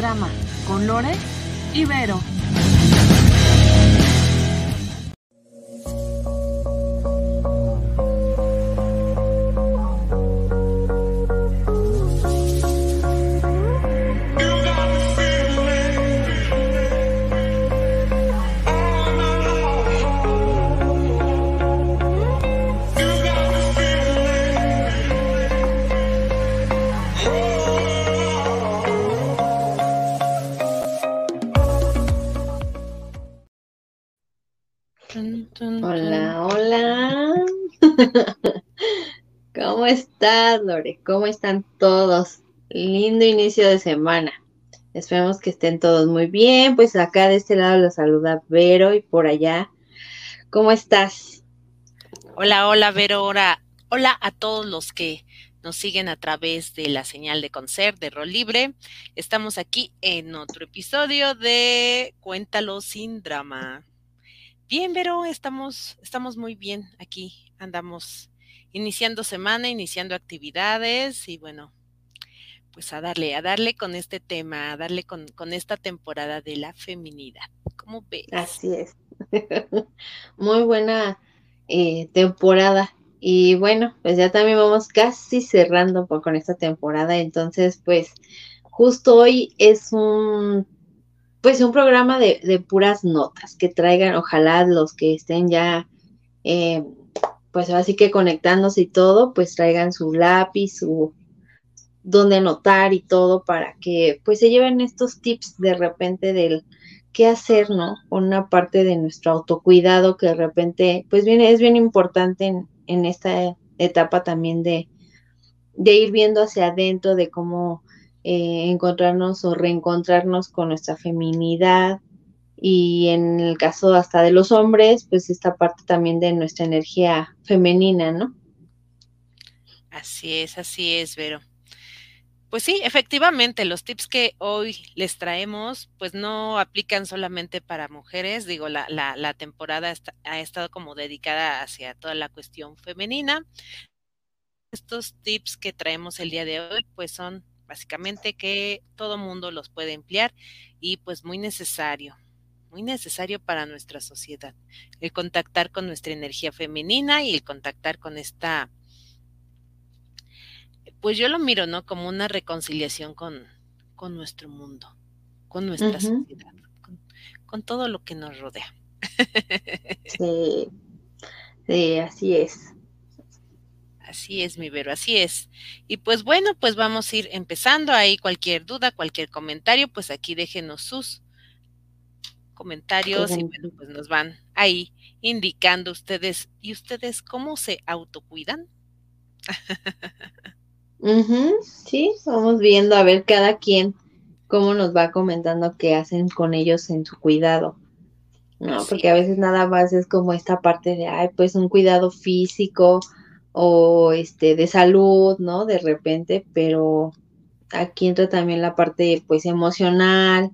drama con Lore y Vero. Hola, hola. ¿Cómo estás, Lore? ¿Cómo están todos? Lindo inicio de semana. Esperemos que estén todos muy bien. Pues acá de este lado los saluda Vero y por allá. ¿Cómo estás? Hola, hola, Vero. Hola, hola a todos los que nos siguen a través de la señal de concert de Rol Libre. Estamos aquí en otro episodio de Cuéntalo sin drama. Bien, Vero, estamos, estamos muy bien aquí. Andamos iniciando semana, iniciando actividades y bueno, pues a darle, a darle con este tema, a darle con, con esta temporada de la feminidad. ¿Cómo ves? Así es. muy buena eh, temporada. Y bueno, pues ya también vamos casi cerrando con esta temporada. Entonces, pues justo hoy es un pues un programa de, de, puras notas que traigan, ojalá los que estén ya, eh, pues así que conectándose y todo, pues traigan su lápiz, su donde anotar y todo para que pues se lleven estos tips de repente del qué hacer, ¿no? Una parte de nuestro autocuidado que de repente, pues viene, es bien importante en, en esta etapa también de, de ir viendo hacia adentro, de cómo eh, encontrarnos o reencontrarnos con nuestra feminidad y en el caso hasta de los hombres, pues esta parte también de nuestra energía femenina, ¿no? Así es, así es, Vero. Pues sí, efectivamente, los tips que hoy les traemos, pues no aplican solamente para mujeres. Digo, la, la, la temporada está, ha estado como dedicada hacia toda la cuestión femenina. Estos tips que traemos el día de hoy, pues son básicamente que todo mundo los puede emplear y pues muy necesario, muy necesario para nuestra sociedad, el contactar con nuestra energía femenina y el contactar con esta, pues yo lo miro, ¿no? Como una reconciliación con, con nuestro mundo, con nuestra uh -huh. sociedad, con, con, todo lo que nos rodea. Sí, sí, así es. Así es, mi Vero, así es. Y pues bueno, pues vamos a ir empezando. Ahí cualquier duda, cualquier comentario, pues aquí déjenos sus comentarios y bueno, pues nos van ahí indicando ustedes. ¿Y ustedes cómo se autocuidan? uh -huh, sí, vamos viendo a ver cada quien cómo nos va comentando qué hacen con ellos en su cuidado. No, así porque a veces nada más es como esta parte de, ay, pues un cuidado físico, o este de salud, ¿no? De repente, pero aquí entra también la parte pues emocional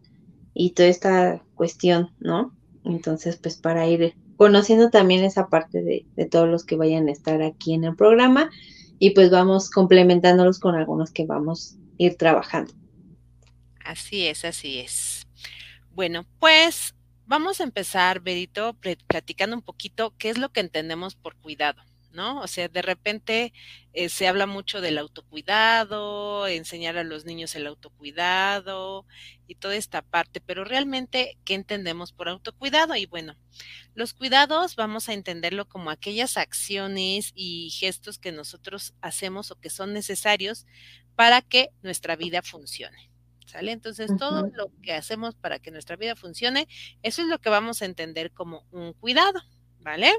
y toda esta cuestión, ¿no? Entonces, pues para ir conociendo también esa parte de, de todos los que vayan a estar aquí en el programa y pues vamos complementándolos con algunos que vamos a ir trabajando. Así es, así es. Bueno, pues vamos a empezar, Berito, platicando un poquito qué es lo que entendemos por cuidado. ¿No? O sea, de repente eh, se habla mucho del autocuidado, enseñar a los niños el autocuidado y toda esta parte, pero realmente, ¿qué entendemos por autocuidado? Y bueno, los cuidados vamos a entenderlo como aquellas acciones y gestos que nosotros hacemos o que son necesarios para que nuestra vida funcione. ¿Sale? Entonces, todo lo que hacemos para que nuestra vida funcione, eso es lo que vamos a entender como un cuidado, ¿vale?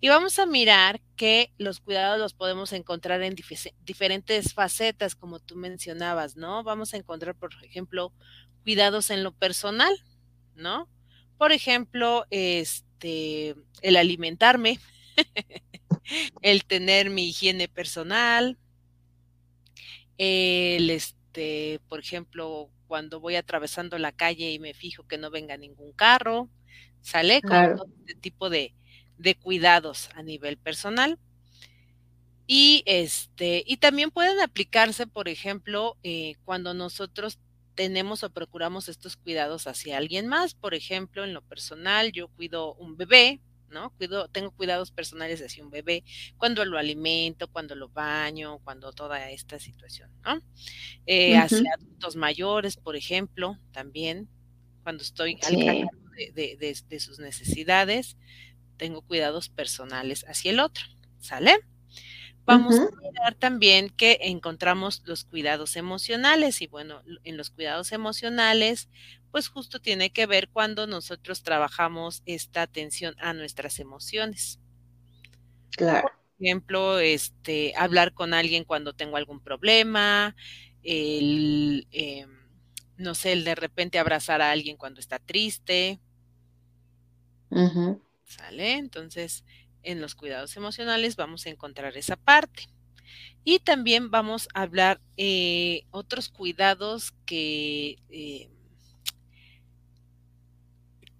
Y vamos a mirar que los cuidados los podemos encontrar en dif diferentes facetas, como tú mencionabas, ¿no? Vamos a encontrar, por ejemplo, cuidados en lo personal, ¿no? Por ejemplo, este, el alimentarme, el tener mi higiene personal, el, este, por ejemplo, cuando voy atravesando la calle y me fijo que no venga ningún carro, ¿sale? Claro. Con este tipo de, de cuidados a nivel personal. Y este, y también pueden aplicarse, por ejemplo, eh, cuando nosotros tenemos o procuramos estos cuidados hacia alguien más. Por ejemplo, en lo personal, yo cuido un bebé, ¿no? Cuido, tengo cuidados personales hacia un bebé, cuando lo alimento, cuando lo baño, cuando toda esta situación, ¿no? Eh, hacia adultos mayores, por ejemplo, también, cuando estoy al cargo de, de, sus necesidades, tengo cuidados personales hacia el otro, ¿sale? Vamos a mirar también que encontramos los cuidados emocionales y bueno, en los cuidados emocionales, pues justo tiene que ver cuando nosotros trabajamos esta atención a nuestras emociones. Claro. Por ejemplo, este, hablar con alguien cuando tengo algún problema, el, em, no sé, el de repente abrazar a alguien cuando está triste. ¿Sale? Entonces, en los cuidados emocionales vamos a encontrar esa parte. Y también vamos a hablar eh, otros cuidados que, eh,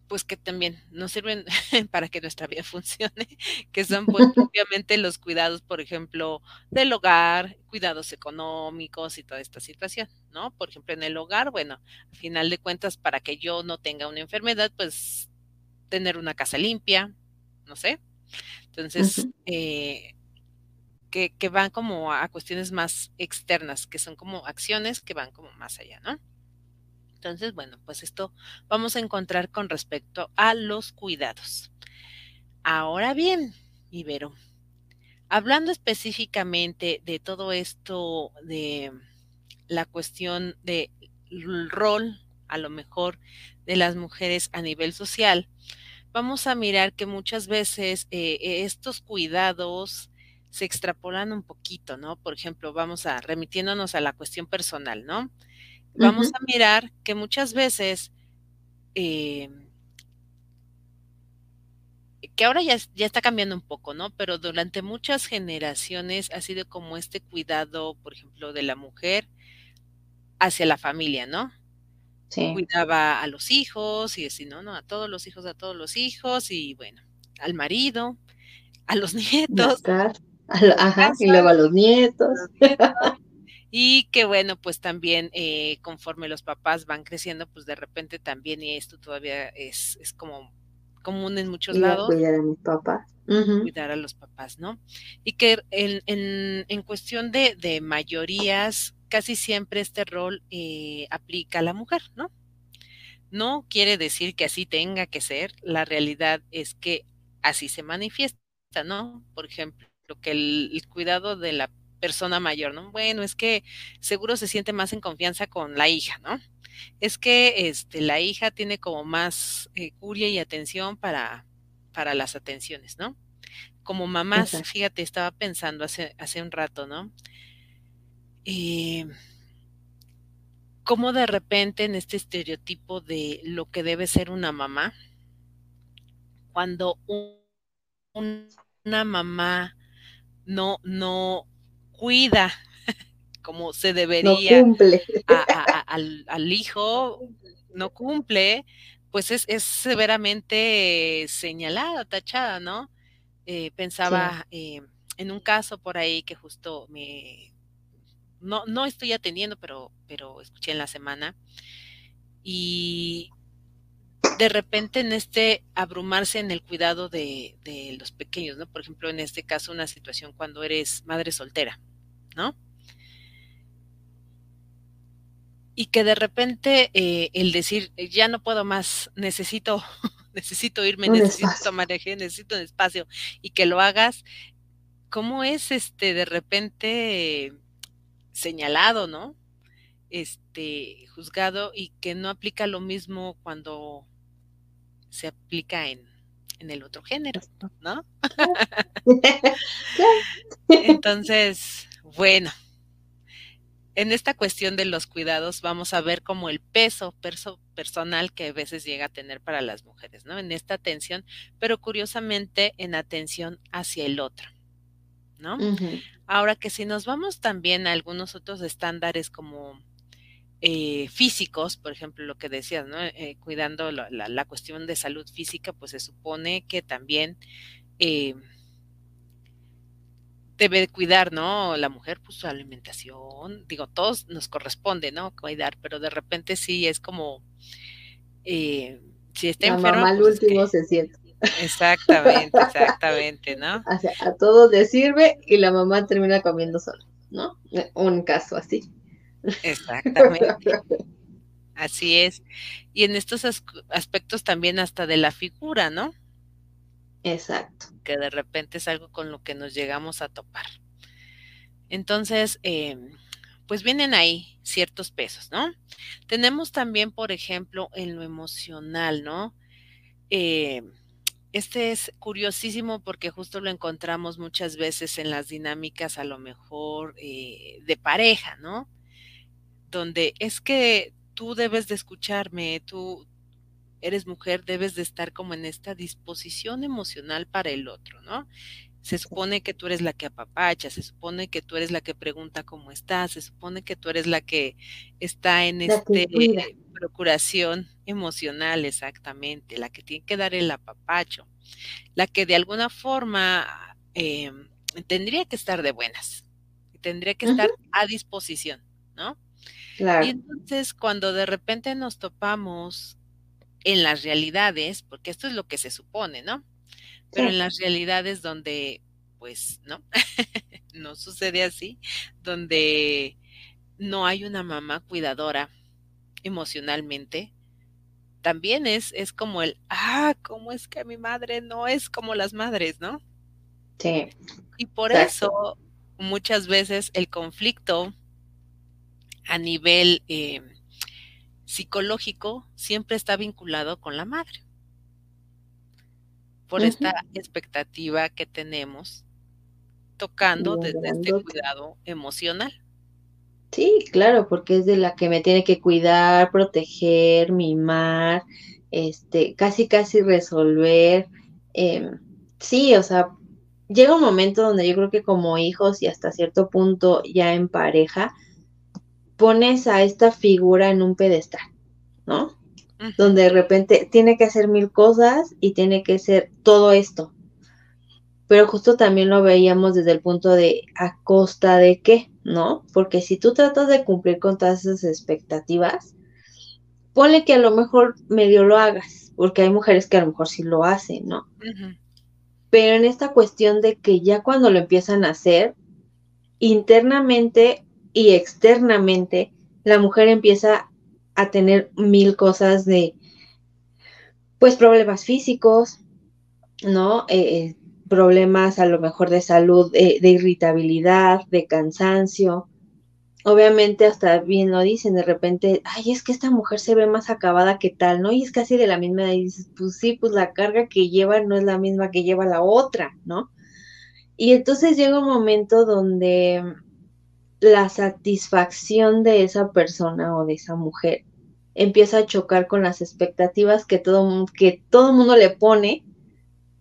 pues que también nos sirven para que nuestra vida funcione, que son pues obviamente los cuidados, por ejemplo, del hogar, cuidados económicos y toda esta situación, ¿no? Por ejemplo, en el hogar, bueno, al final de cuentas, para que yo no tenga una enfermedad, pues tener una casa limpia, no sé, entonces, eh, que, que, van como a cuestiones más externas, que son como acciones que van como más allá, ¿no? Entonces, bueno, pues esto vamos a encontrar con respecto a los cuidados. Ahora bien, Ibero, hablando específicamente de todo esto, de la cuestión del rol, a lo mejor, de las mujeres a nivel social, vamos a mirar que muchas veces eh, estos cuidados se extrapolan un poquito, ¿no? Por ejemplo, vamos a remitiéndonos a la cuestión personal, ¿no? Vamos a mirar que muchas veces, eh, que ahora ya, ya está cambiando un poco, ¿no? Pero durante muchas generaciones ha sido como este cuidado, por ejemplo, de la mujer hacia la familia, ¿no? Cuidaba a los hijos y así, ¿no? ¿no? A todos los hijos, a todos los hijos y bueno, al marido, a los nietos. Ajá, y luego a los nietos. Y que bueno, pues también eh, conforme los papás van creciendo, pues de repente también, y esto todavía es, es como común en muchos lados. Cuidar a mis papás. Cuidar a los papás, ¿no? Y que en, en, en cuestión de, de mayorías, casi siempre este rol eh, aplica a la mujer, ¿no? No quiere decir que así tenga que ser, la realidad es que así se manifiesta, ¿no? Por ejemplo, que el, cuidado de la persona mayor, ¿no? Bueno, es que seguro se siente más en confianza con la hija, ¿no? Es que este, la hija tiene como más eh, curia y atención para, para las atenciones, ¿no? Como mamás, fíjate, estaba pensando hace, hace un rato, ¿no? Eh, cómo de repente en este estereotipo de lo que debe ser una mamá, cuando una mamá no, no cuida como se debería al, hijo, no cumple, pues es, es severamente señalada, tachada, ¿no? Eh, pensaba eh, en un caso por ahí que justo me, no, no estoy atendiendo, pero, pero escuché en la semana. Y de repente en este abrumarse en el cuidado de, de, los pequeños, ¿no? Por ejemplo, en este caso, una situación cuando eres madre soltera, ¿no? Y que de repente eh, el decir, ya no puedo más, necesito, necesito irme, necesito tomar necesito un espacio, y que lo hagas, ¿cómo es este de repente señalado, ¿no? Este, juzgado y que no aplica lo mismo cuando se aplica en, en el otro género, ¿no? Entonces, bueno, en esta cuestión de los cuidados vamos a ver como el peso personal que a veces llega a tener para las mujeres, ¿no? En esta atención, pero curiosamente en atención hacia el otro, ¿no? Ahora que si nos vamos también a algunos otros estándares como eh, físicos, por ejemplo, lo que decías, ¿no? Eh, cuidando la, la, cuestión de salud física, pues se supone que también eh, debe cuidar, ¿no? La mujer, pues su alimentación, digo, todos nos corresponde, ¿no? Cuidar, pero de repente sí es como, eh, si está La enferma. mamá al pues es último que- se siente. Exactamente, exactamente, ¿no? O sea, a todos les sirve y la mamá termina comiendo sola, ¿no? Un caso así. Exactamente, así es. Y en estos as- aspectos también hasta de la figura, ¿no? Exacto. que de repente es algo con lo que nos llegamos a topar. Entonces, eh, pues vienen ahí ciertos pesos, ¿no? Tenemos también, por ejemplo, en lo emocional, ¿no? Eh, este es curiosísimo porque justo lo encontramos muchas veces en las dinámicas a lo mejor eh, de pareja, ¿no? Donde es que tú debes de escucharme, tú eres mujer, debes de estar como en esta disposición emocional para el otro, ¿no? Se supone que tú eres la que apapacha, se supone que tú eres la que pregunta cómo estás, se supone que tú eres la que está en La este eh, procuración emocional, exactamente, la que tiene que dar el apapacho, la que de alguna forma eh, tendría que estar de buenas, tendría que estar a disposición, ¿no? Claro. Y entonces cuando de repente nos topamos en las realidades, porque esto es lo que se supone, ¿no? Pero en las realidades donde, pues, no, no sucede así, donde no hay una mamá cuidadora emocionalmente, también es, es como el, ah, ¿cómo es que mi madre no es como las madres, ¿no? Sí. Y por Exacto. eso muchas veces el conflicto a nivel eh, psicológico siempre está vinculado con la madre. Por esta expectativa que tenemos tocando desde este cuidado emocional. Sí, claro, porque es de la que me tiene que cuidar, proteger, mimar, este, casi casi resolver. em, sí, o sea, llega un momento donde yo creo que como hijos y hasta cierto punto ya en pareja, pones a esta figura en un pedestal, ¿no? Donde de repente tiene que hacer mil cosas y tiene que ser todo esto. Pero justo también lo veíamos desde el punto de a costa de qué, ¿no? Porque si tú tratas de cumplir con todas esas expectativas, ponle que a lo mejor medio lo hagas, porque hay mujeres que a lo mejor sí lo hacen, ¿no? Pero en esta cuestión de que ya cuando lo empiezan a hacer, internamente y externamente, la mujer empieza a tener mil cosas de, pues, problemas físicos, ¿no? Eh, problemas a lo mejor de salud, eh, de irritabilidad, de cansancio. Obviamente hasta bien lo dicen, de repente, ay, es que esta mujer se ve más acabada que tal, ¿no? Y es casi de la misma edad, y dices, pues sí, pues la carga que lleva no es la misma que lleva la otra, ¿no? Y entonces llega un momento donde la satisfacción de esa persona o de esa mujer empieza a chocar con las expectativas que todo, que todo mundo le pone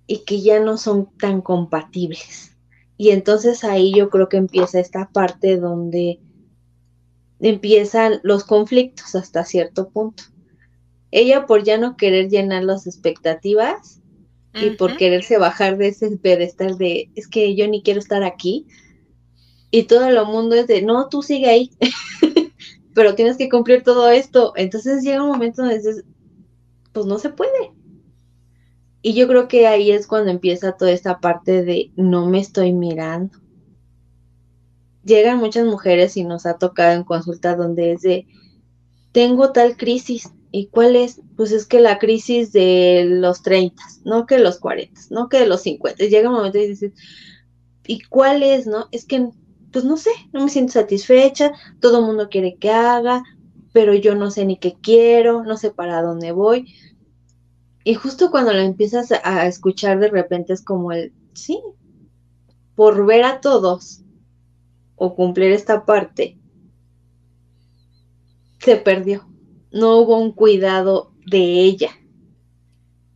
y que ya no son tan compatibles. Y entonces ahí yo creo que empieza esta parte donde empiezan los conflictos hasta cierto punto. Ella por ya no querer llenar las expectativas y por quererse bajar de ese pedestal de es que yo ni quiero estar aquí y todo el mundo es de no, tú sigue ahí, pero tienes que cumplir todo esto. Entonces llega un momento donde dices, pues no se puede. Y yo creo que ahí es cuando empieza toda esta parte de no me estoy mirando. Llegan muchas mujeres y nos ha tocado en consulta donde es de tengo tal crisis. ¿Y cuál es? Pues es que la crisis de los 30, no que los 40, no que de los 50. Llega un momento y dices, ¿y cuál es? No, es que, pues no sé, no me siento satisfecha, todo el mundo quiere que haga, pero yo no sé ni qué quiero, no sé para dónde voy. Y justo cuando lo empiezas a, escuchar de repente es como el, sí, por ver a todos o cumplir esta parte, se perdió. No hubo un cuidado de ella.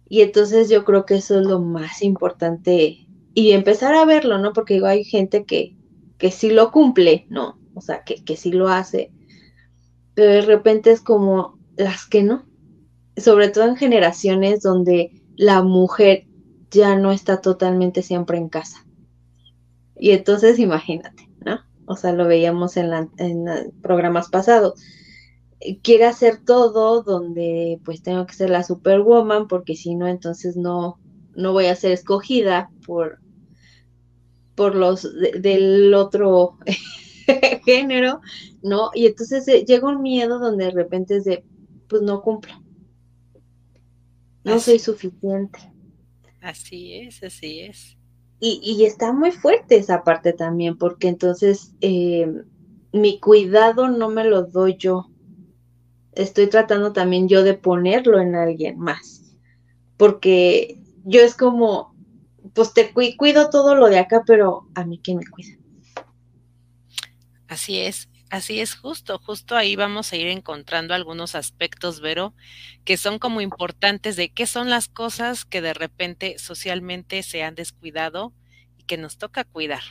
Y entonces yo creo que eso es lo más importante y empezar a verlo, ¿no? Porque digo, hay gente que, que sí lo cumple, ¿no? O sea, que, que sí lo hace, pero de repente es como las que no. Sobre todo en generaciones donde la mujer ya no está totalmente siempre en casa. Y entonces imagínate, ¿no? O sea, lo veíamos en, en programas pasados. Quiere hacer todo donde pues tengo que ser la superwoman porque si no, entonces no, no voy a ser escogida por, por los del otro género, ¿no? Y entonces eh, llega un miedo donde de repente es de, pues no cumplo. No soy suficiente. Así es, así es. Y, y, está muy fuerte esa parte también, porque entonces eh, mi cuidado no me lo doy yo. Estoy tratando también yo de ponerlo en alguien más. Porque yo es como, pues te cuido todo lo de acá, pero a mí quién me cuida. Así es, así es justo, justo ahí vamos a ir encontrando algunos aspectos, Vero, que son como importantes de qué son las cosas que de repente socialmente se han descuidado y que nos toca cuidar.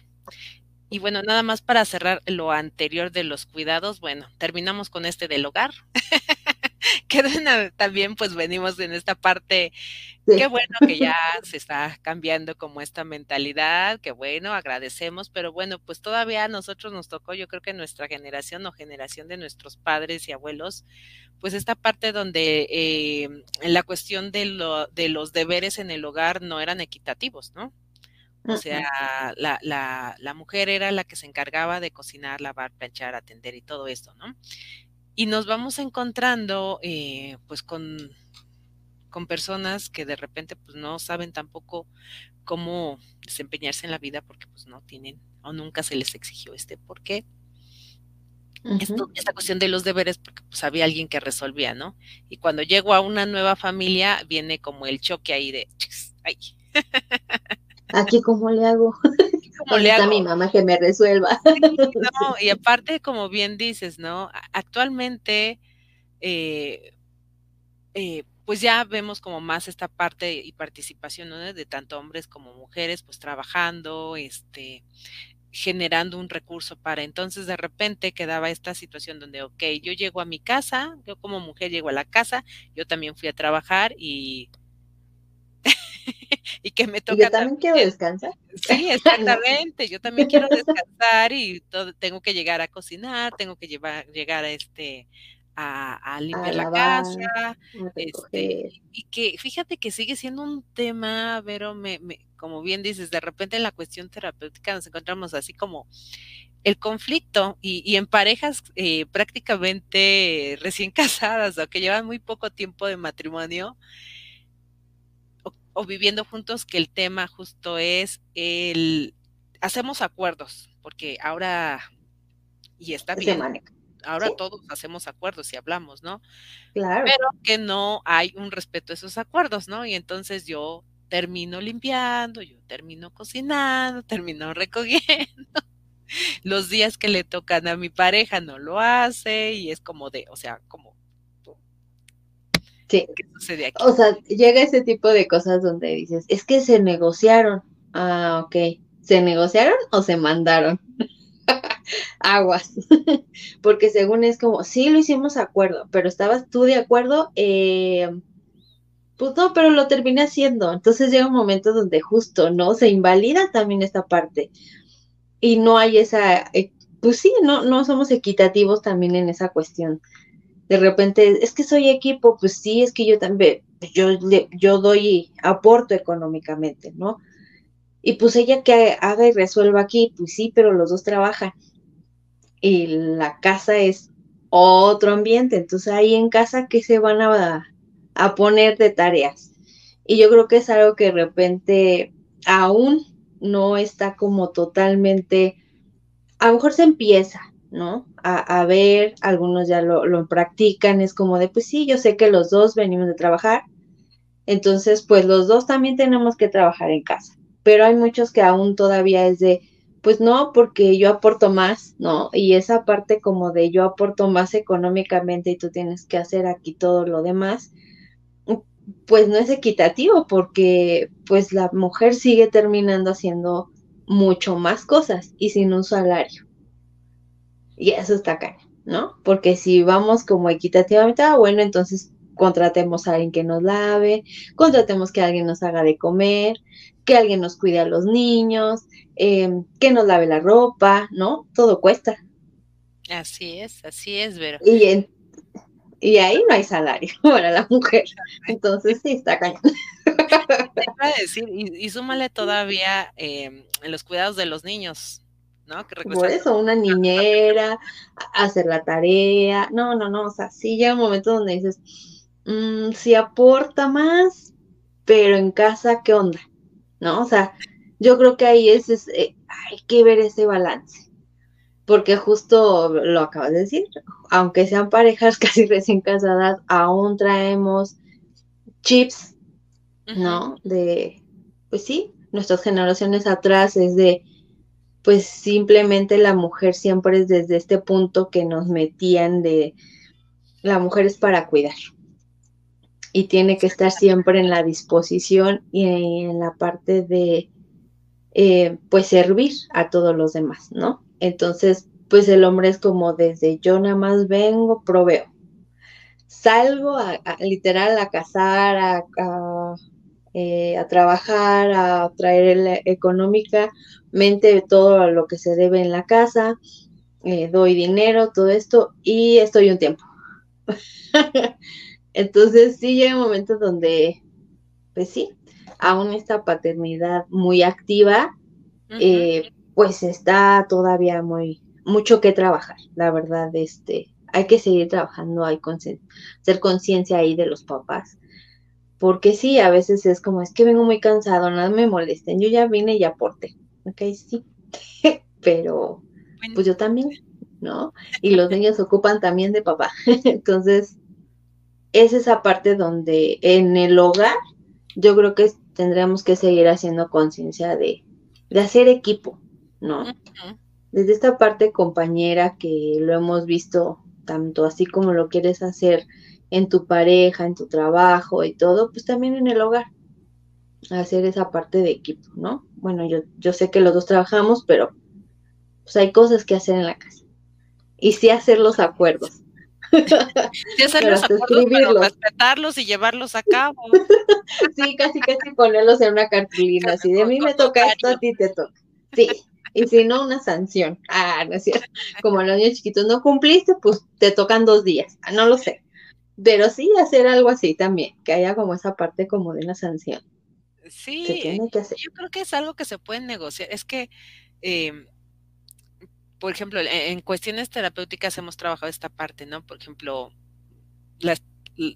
Y bueno, nada más para cerrar lo anterior de los cuidados, bueno, terminamos con este del hogar. que también pues venimos en esta parte, qué bueno que ya se está cambiando como esta mentalidad, qué bueno, agradecemos, pero bueno, pues todavía a nosotros nos tocó, yo creo que nuestra generación o generación de nuestros padres y abuelos, pues esta parte donde eh, la cuestión de, lo, de los deberes en el hogar no eran equitativos, ¿no? O sea, la, la, la, mujer era la que se encargaba de cocinar, lavar, planchar, atender y todo esto, ¿no? Y nos vamos encontrando eh, pues con, con personas que de repente pues no saben tampoco cómo desempeñarse en la vida porque pues no tienen o nunca se les exigió este por qué. esta cuestión de los deberes, porque pues había alguien que resolvía, ¿no? Y cuando llego a una nueva familia, viene como el choque ahí de, ay, Aquí, ¿cómo le hago? ¿Cómo le hago? mi mamá que me resuelva. no, y aparte, como bien dices, ¿no? Actualmente, eh, eh, pues ya vemos como más esta parte y participación ¿no? de tanto hombres como mujeres, pues trabajando, este, generando un recurso para. Entonces, de repente quedaba esta situación donde, ok, yo llego a mi casa, yo como mujer llego a la casa, yo también fui a trabajar y y que me toca. Yo también, quiero descansar. Sí, exactamente. Yo también quiero descansar y todo, tengo que llegar a cocinar, tengo que llevar, llegar a este a, limpiar la casa, este, y que fíjate que sigue siendo un tema, pero me, como bien dices, de repente en la cuestión terapéutica nos encontramos así como el conflicto y, y en parejas eh, prácticamente recién casadas o que llevan muy poco tiempo de matrimonio, o viviendo juntos que el tema justo es el hacemos acuerdos, porque ahora y está bien. Ahora todos hacemos acuerdos y hablamos, ¿no? Claro. Pero que no hay un respeto a esos acuerdos, ¿no? Y entonces yo termino limpiando, yo termino cocinando, termino recogiendo. Los días que le tocan a mi pareja no lo hace y es como de, o sea, como Sí. O sea, llega ese tipo de cosas donde dices, es que se negociaron. Ah, ok. ¿Se negociaron o se mandaron? Aguas. Porque según es como, sí lo hicimos acuerdo, pero estabas tú de acuerdo, eh, pues no, pero lo terminé haciendo. Entonces llega un momento donde justo, ¿no? Se invalida también esta parte. Y no hay esa, eh, pues sí, no, no somos equitativos también en esa cuestión de repente, es que soy equipo, pues sí, es que yo también, yo, yo doy aporto económicamente, ¿no? Y pues ella que haga y resuelva aquí, pues sí, pero los dos trabajan. Y la casa es otro ambiente, entonces ahí en casa, ¿qué se van a, a poner de tareas? Y yo creo que es algo que de repente aún no está como totalmente, a lo mejor se empieza, ¿no? A, ver, algunos ya lo, lo, practican, es como de, pues sí, yo sé que los dos venimos de trabajar, entonces pues los dos también tenemos que trabajar en casa, pero hay muchos que aún todavía es de, pues no, porque yo aporto más, ¿no? Y esa parte como de yo aporto más económicamente y tú tienes que hacer aquí todo lo demás, pues no es equitativo porque pues la mujer sigue terminando haciendo mucho más cosas y sin un salario. Y eso está acá, ¿no? Porque si vamos como equitativamente, ah, bueno, entonces contratemos a alguien que nos lave, contratemos que alguien nos haga de comer, que alguien nos cuide a los niños, em, que nos lave la ropa, ¿no? Todo cuesta. Así es, así es, Vero. Y, y ahí no hay salario para la mujer. Entonces sí, está cañón. Te iba a decir, y, súmale todavía en los cuidados de los niños, ¿no? Que Por eso, una niñera, hacer la tarea. No, no, no, o sea, sí llega un momento donde dices, mmm, sí aporta más, pero en casa, ¿qué onda? ¿No? O sea, yo creo que ahí es, eh, hay que ver ese balance. Porque justo lo acabas de decir, aunque sean parejas casi recién casadas, aún traemos chips ¿no? De, pues sí, nuestras generaciones atrás es de, pues simplemente la mujer siempre es desde este punto que nos metían de, la mujer es para cuidar y tiene que estar siempre en la disposición y en la parte de, eh, pues servir a todos los demás, ¿no? Entonces, pues el hombre es como desde yo nada más vengo, proveo. Salgo a, literal a cazar, a, eh, a trabajar, a traer económicamente todo lo que se debe en la casa, eh, doy dinero, todo esto, y estoy un tiempo. Entonces sí llega un momento donde, pues sí, aún esta paternidad muy activa, eh, pues está todavía muy, mucho que trabajar, la verdad, este, hay que seguir trabajando, hay que ser conciencia ahí de los papás, porque sí, a veces es como, es que vengo muy cansado, nada me molesten, yo ya vine y aporté, ok, sí, pero pues yo también, ¿no? Y los niños ocupan también de papá, entonces es esa parte donde en el hogar yo creo que tendríamos que seguir haciendo conciencia de, de hacer equipo, ¿no? Desde esta parte compañera que lo hemos visto tanto así como lo quieres hacer en tu pareja, en tu trabajo y todo, pues también en el hogar. Hacer esa parte de equipo, ¿no? Bueno, yo, yo sé que los dos trabajamos, pero pues hay cosas que hacer en la casa. Y sí hacer los acuerdos. Sí hacer los acuerdos, respetarlos y llevarlos a cabo. sí, casi casi ponerlos en una cartulina, así de mí me toca esto, a ti te toca. Sí, y si no, una sanción. Ah, no es cierto. Como los niños chiquitos no cumpliste, pues te tocan dos días. Ah, no lo sé. Pero sí hacer algo así también, que haya como esa parte como de una sanción. Sí, yo creo que es algo que se puede negociar. Es que, em, por ejemplo, en, cuestiones terapéuticas hemos trabajado esta parte, ¿no? Por ejemplo, las,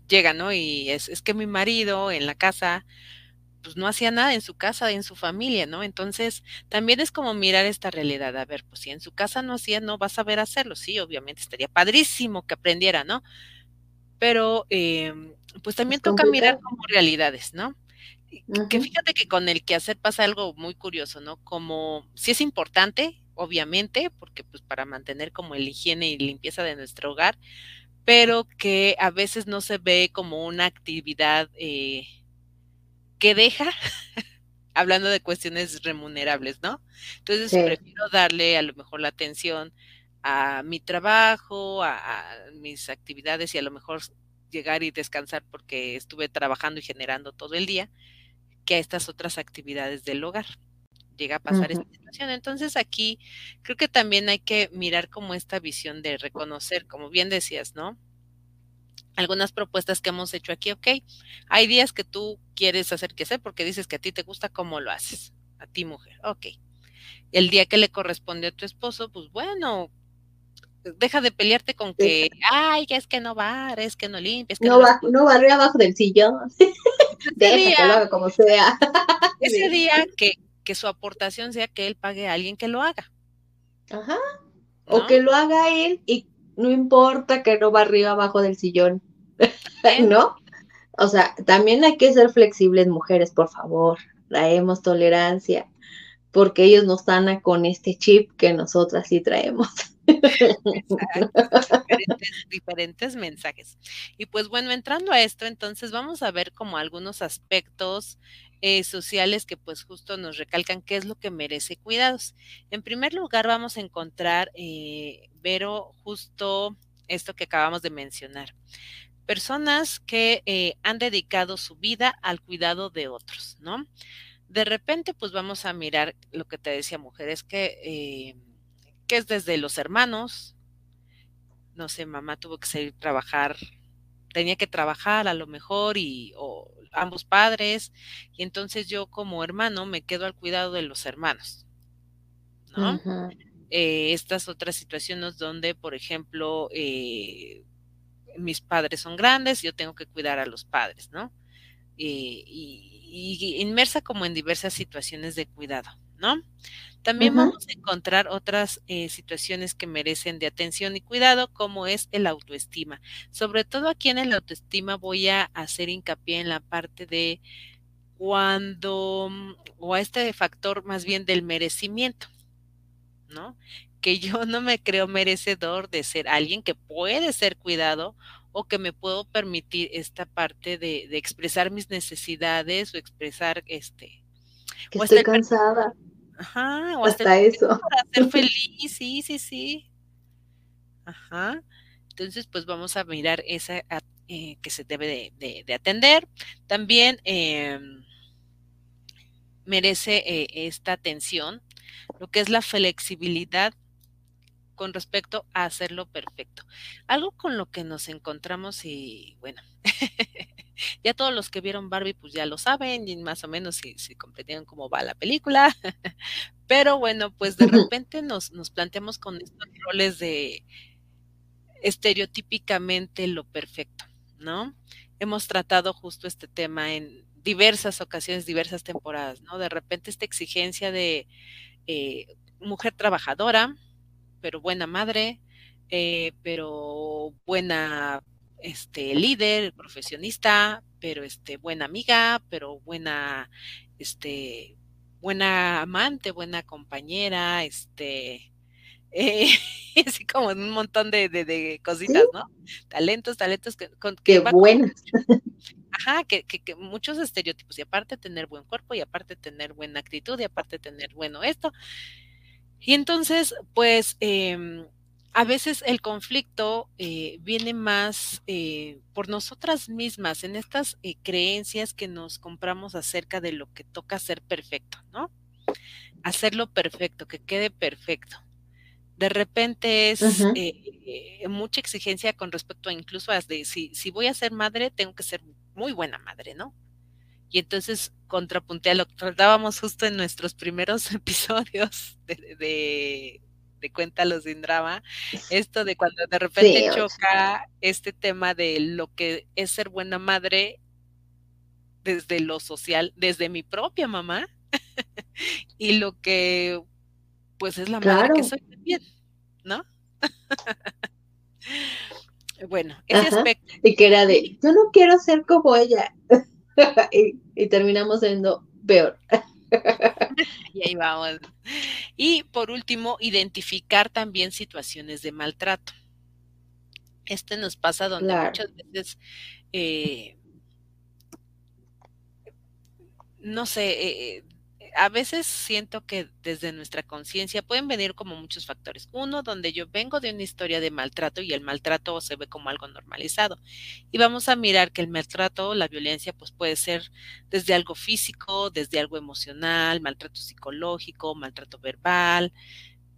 llega, ¿no? Y es, es que mi marido en la casa pues no hacía nada en su casa, en su familia, ¿no? Entonces, también es como mirar esta realidad, a ver, pues si en su casa no hacía, no vas a ver hacerlo, sí, obviamente estaría padrísimo que aprendiera, ¿no? Pero em, pues también toca mirar como realidades, ¿no? Que fíjate que con el quehacer pasa algo muy curioso, ¿no? Como si es importante, obviamente, porque pues para mantener como el higiene y limpieza de nuestro hogar, pero que a veces no se ve como una actividad eh, que deja, hablando de cuestiones remunerables, ¿no? Entonces prefiero darle a lo mejor la atención a mi trabajo, a, mis actividades y a lo mejor llegar y descansar porque estuve trabajando y generando todo el día, que a estas otras actividades del hogar. Llega a pasar esta situación. Entonces aquí creo que también hay que mirar como esta visión de reconocer, como bien decías, ¿no? Algunas propuestas que hemos hecho aquí, ok, hay días que tú quieres hacer que sea porque dices que a ti te gusta cómo lo haces, a ti mujer, ok. El día que le corresponde a tu esposo, pues bueno, deja de pelearte con que, ay, es que no va, es que no limpias. no, va, no barre abajo del sillón. Déjalo como sea. ese día que, que su aportación sea que él pague a alguien que lo haga. Ajá. O que lo haga él y no importa que no arriba abajo del sillón. ¿No? O sea, también hay que ser flexibles, mujeres, por favor. Traemos tolerancia, porque ellos no están con este chip que nosotras sí traemos. diferentes, mensajes. Y pues bueno, entrando a esto, entonces vamos a ver como algunos aspectos eh, sociales que pues justo nos recalcan qué es lo que merece cuidados. En primer lugar, vamos a encontrar, eh, Vero, justo esto que acabamos de mencionar. Personas que eh, han dedicado su vida al cuidado de otros, ¿no? De repente, pues vamos a mirar lo que te decía, mujeres, que, eh, que es desde los hermanos, no sé, mamá tuvo que salir a trabajar, tenía que trabajar a lo mejor y o ambos padres, y entonces yo como hermano me quedo al cuidado de los hermanos, ¿no? eh, estas otras situaciones donde, por ejemplo, eh, mis padres son grandes, yo tengo que cuidar a los padres, ¿no? Eh, y, y, inmersa como en diversas situaciones de cuidado, ¿no? También uh -huh. vamos a encontrar otras eh, situaciones que merecen de atención y cuidado, como es el autoestima. Sobre todo aquí en el autoestima voy a hacer hincapié en la parte de cuando, o a este factor más bien del merecimiento, ¿no? Que yo no me creo merecedor de ser alguien que puede ser cuidado o que me puedo permitir esta parte de, de expresar mis necesidades o expresar este. Que estoy hasta cansada. Ajá, o hasta, hasta eso. Para ser feliz, sí, sí, sí. Ajá. Entonces, pues vamos a mirar esa eh, que se debe de, de, de atender. También eh, merece eh, esta atención lo que es la flexibilidad con respecto a hacerlo perfecto. Algo con lo que nos encontramos y bueno, ya todos los que vieron Barbie pues ya lo saben y más o menos si, si comprendieron cómo va la película, pero bueno, pues de repente nos, nos planteamos con estos roles de estereotípicamente lo perfecto, ¿no? Hemos tratado justo este tema en diversas ocasiones, diversas temporadas, ¿no? De repente esta exigencia de eh, mujer trabajadora, pero buena madre, eh, pero buena este, líder, profesionista, pero este, buena amiga, pero buena, este, buena amante, buena compañera, este, eh, así como un montón de, de, de cositas, ¿Sí? ¿no? Talentos, talentos que, con, que Qué buenas. Ajá, que, que, que, muchos estereotipos, y aparte tener buen cuerpo, y aparte tener buena actitud, y aparte tener bueno esto. Y entonces, pues, eh, a veces el conflicto eh, viene más eh, por nosotras mismas, en estas eh, creencias que nos compramos acerca de lo que toca ser perfecto, ¿no? Hacerlo perfecto, que quede perfecto. De repente es uh -huh. mucha exigencia con respecto a incluso a de si, si voy a ser madre, tengo que ser muy buena madre, ¿no? Y entonces contrapuntea lo que tratábamos justo en nuestros primeros episodios de, de, de Cuéntalos sin drama, esto de cuando de repente sí, choca este tema de lo que es ser buena madre desde lo social, desde mi propia mamá, y lo que pues es la claro. madre que soy también, ¿no? bueno, ese aspecto. Y que era de, yo no quiero ser como ella. y, y, terminamos siendo peor. y ahí vamos. Y por último, identificar también situaciones de maltrato. Este nos pasa donde claro. muchas veces, eh, no sé, eh, a veces siento que desde nuestra conciencia pueden venir como muchos factores. Uno, donde yo vengo de una historia de maltrato y el maltrato se ve como algo normalizado. Y vamos a mirar que el maltrato, la violencia, pues puede ser desde algo físico, desde algo emocional, maltrato psicológico, maltrato verbal,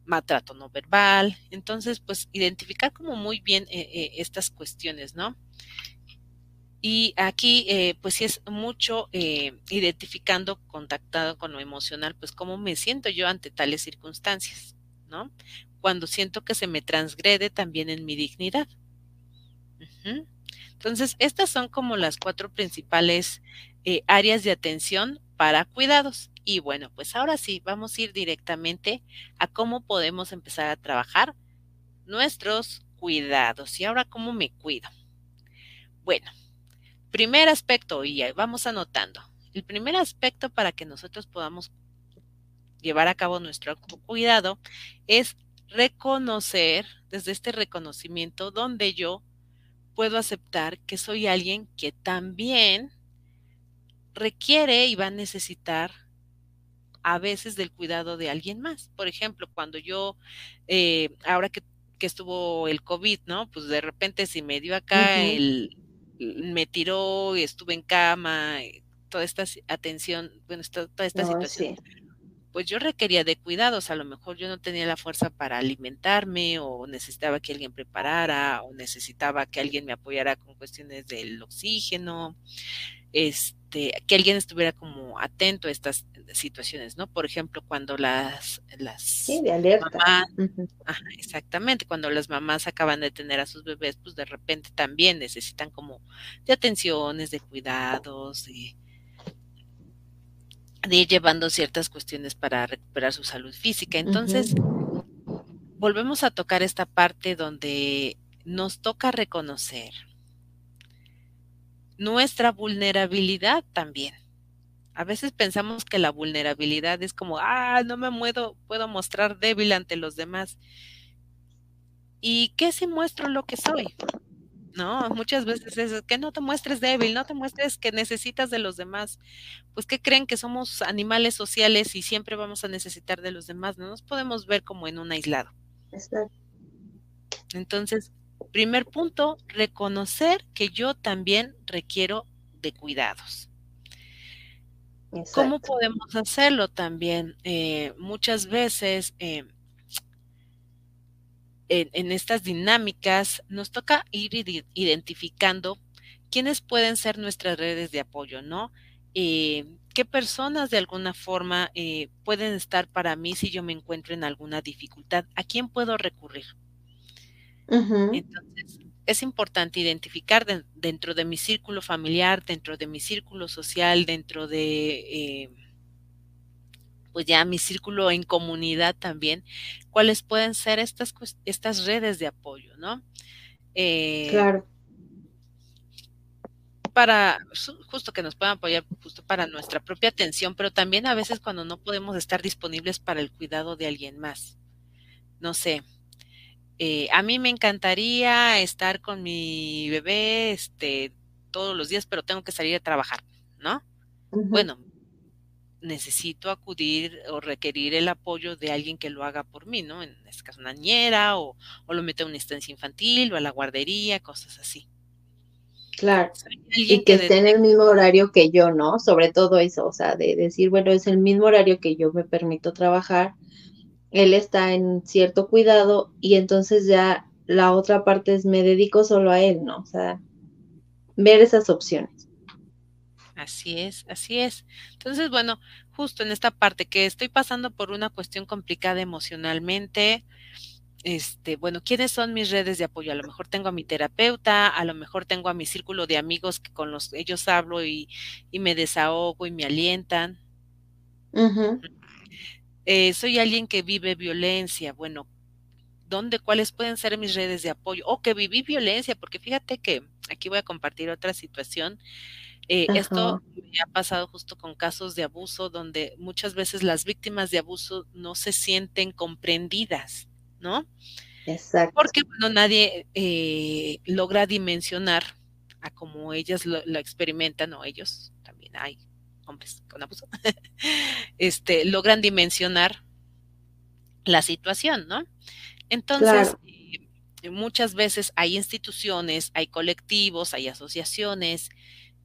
maltrato no verbal. Entonces, pues identificar como muy bien eh, eh, estas cuestiones, ¿no? Y aquí, eh, pues sí es mucho eh, identificando, contactado con lo emocional, pues cómo me siento yo ante tales circunstancias, ¿no? Cuando siento que se me transgrede también en mi dignidad. Entonces, estas son como las cuatro principales eh, áreas de atención para cuidados. Y bueno, pues ahora sí, vamos a ir directamente a cómo podemos empezar a trabajar nuestros cuidados. Y ahora, ¿cómo me cuido? Bueno, Primer aspecto, y vamos anotando. El primer aspecto para que nosotros podamos llevar a cabo nuestro cuidado es reconocer, desde este reconocimiento, donde yo puedo aceptar que soy alguien que también requiere y va a necesitar a veces del cuidado de alguien más. Por ejemplo, cuando yo, eh, ahora que, que, estuvo el COVID, ¿no? Pues de repente si me dio acá uh -huh. el, me tiró y estuve en cama, toda esta atención, bueno, toda esta situación, pues yo requería de cuidados, a lo mejor yo no tenía la fuerza para alimentarme o necesitaba que alguien preparara o necesitaba que alguien me apoyara con cuestiones del oxígeno, este, que alguien estuviera como atento a estas situaciones, ¿no? Por ejemplo, cuando las, las sí, de alerta. Mamás, exactamente, cuando las mamás acaban de tener a sus bebés, pues de repente también necesitan como de atenciones, de cuidados, de, de ir llevando ciertas cuestiones para recuperar su salud física. Entonces, volvemos a tocar esta parte donde nos toca reconocer nuestra vulnerabilidad también. A veces pensamos que la vulnerabilidad es como, ah, no me puedo, puedo mostrar débil ante los demás. ¿Y qué si muestro lo que soy? ¿no? Muchas veces es que no te muestres débil, no te muestres que necesitas de los demás. Pues que creen que somos animales sociales y siempre vamos a necesitar de los demás, no nos podemos ver como en un aislado. Entonces, primer punto, reconocer que yo también requiero de cuidados. ¿Cómo podemos hacerlo también? Eh, muchas veces eh, en, estas dinámicas nos toca ir identificando quiénes pueden ser nuestras redes de apoyo, ¿no? Eh, ¿Qué personas de alguna forma eh, pueden estar para mí si yo me encuentro en alguna dificultad? ¿A quién puedo recurrir? Entonces, es importante identificar dentro de mi círculo familiar, dentro de mi círculo social, dentro de eh, pues ya mi círculo en comunidad también, cuáles pueden ser estas, estas redes de apoyo, ¿no? Eh, claro. Para, justo que nos puedan apoyar justo para nuestra propia atención, pero también a veces cuando no podemos estar disponibles para el cuidado de alguien más. No sé, eh, a mí me encantaría estar con mi bebé este, todos los días, pero tengo que salir a trabajar, ¿no? Bueno, necesito acudir o requerir el apoyo de alguien que lo haga por mí, ¿no? En este caso, una niñera o, lo mete a una instancia infantil o a la guardería, cosas así. Claro. Y que, esté en el mismo horario que yo, ¿no? Sobre todo eso, o sea, de decir, bueno, es el mismo horario que yo me permito trabajar, él está en cierto cuidado y entonces ya la otra parte es me dedico solo a él, ¿no? O sea, ver esas opciones. Así es, así es. Entonces, bueno, justo en esta parte que estoy pasando por una cuestión complicada emocionalmente, este, bueno, ¿quiénes son mis redes de apoyo? A lo mejor tengo a mi terapeuta, a lo mejor tengo a mi círculo de amigos que con los ellos hablo y, me desahogo y me alientan. Eh, soy alguien que vive violencia. Bueno, ¿dónde, cuáles pueden ser mis redes de apoyo? O que viví violencia, porque fíjate que aquí voy a compartir otra situación eh, esto me ha pasado justo con casos de abuso donde muchas veces las víctimas de abuso no se sienten comprendidas, ¿no? Exacto. Porque bueno, nadie eh, logra dimensionar a cómo ellas lo, experimentan o ellos, también hay hombres con abuso, este, logran dimensionar la situación, ¿no? Entonces, eh, muchas veces hay instituciones, hay colectivos, hay asociaciones